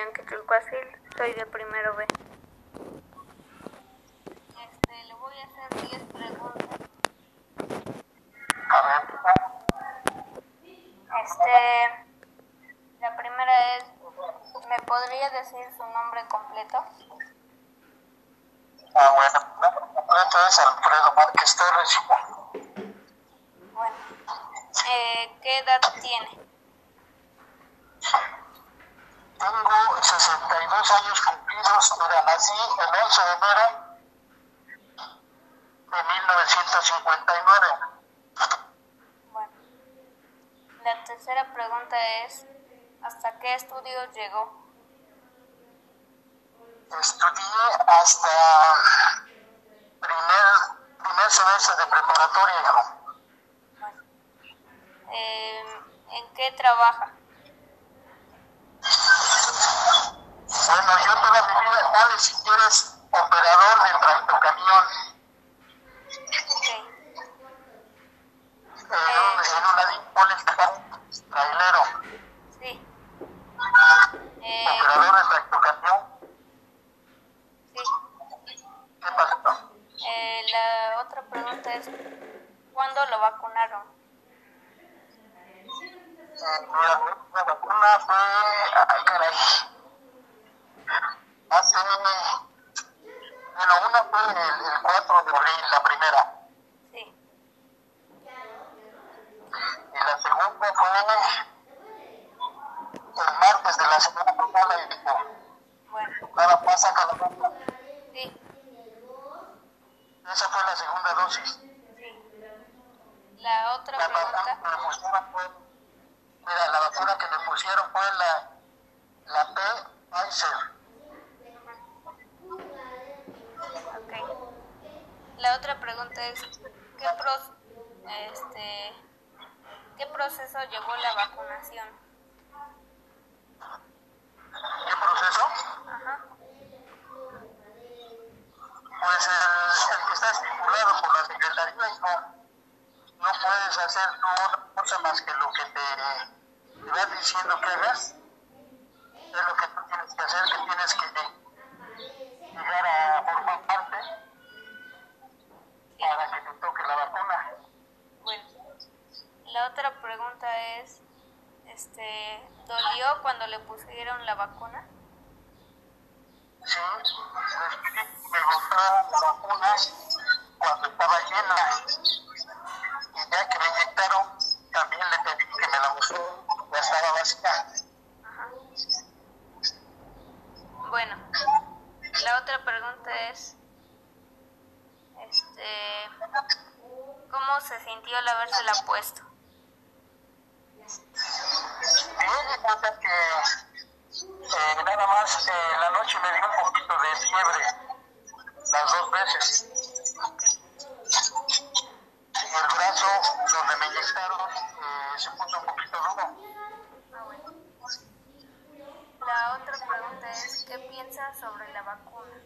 Bianca Chulcuacil, soy de primero B. Este, le voy a hacer 10 preguntas. A ver, Este, la primera es, ¿me podría decir su nombre completo? ah, bueno, no, completo es Alfredo Márquez Torres. Bueno, eh, ¿qué edad tiene? Tengo 62 años cumplidos, mira, nací el 11 de enero de 1959. Bueno, la tercera pregunta es, ¿hasta qué estudios llegó? Estudié hasta primer, primer semestre de preparatoria. Bueno, eh, ¿en qué trabaja? Trailero. sí. Eh, Operador de tractocamión, sí. ¿qué pasó? Eh, la otra pregunta es, ¿cuándo lo vacunaron? Eh, la vacuna fue, ay caray, hace, bueno, una fue el, el 4 de abril, la primera, Sí. y la segunda fue el martes de la semana pasada, y dijo, Bueno, cada pasa cada rato. sí, Esa fue la segunda dosis. sí. La otra La vacuna pregunta, que me pusieron fue, mira, la vacuna que me pusieron fue la, la P Pfizer. ok. La otra pregunta es, ¿qué, pro- este, ¿qué proceso llevó la vacunación? ¿Qué proceso? Ajá, Pues el, el que está estipulado por la Secretaría, hijo, no puedes hacer tú otra cosa más que lo que te, te van diciendo que hagas. Es lo que tú tienes que hacer, que tienes que llegar a formar parte para que te toque la vacuna. bueno. La otra pregunta es, este, ¿dolió cuando le pusieron la vacuna? Sí, me gustaron las vacunas cuando estaba llena. Y ya que me inyectaron, también le pedí que me la pusieran, ya estaba vacía. Ajá. Bueno, la otra pregunta es, este, ¿cómo se sintió al habérsela puesto? Bien, y cuenta que eh, nada más eh, la noche me dio un poquito de fiebre, las dos veces. Y el brazo donde me inyectaron eh, se puso un poquito duro. La otra pregunta es, ¿qué piensas sobre la vacuna?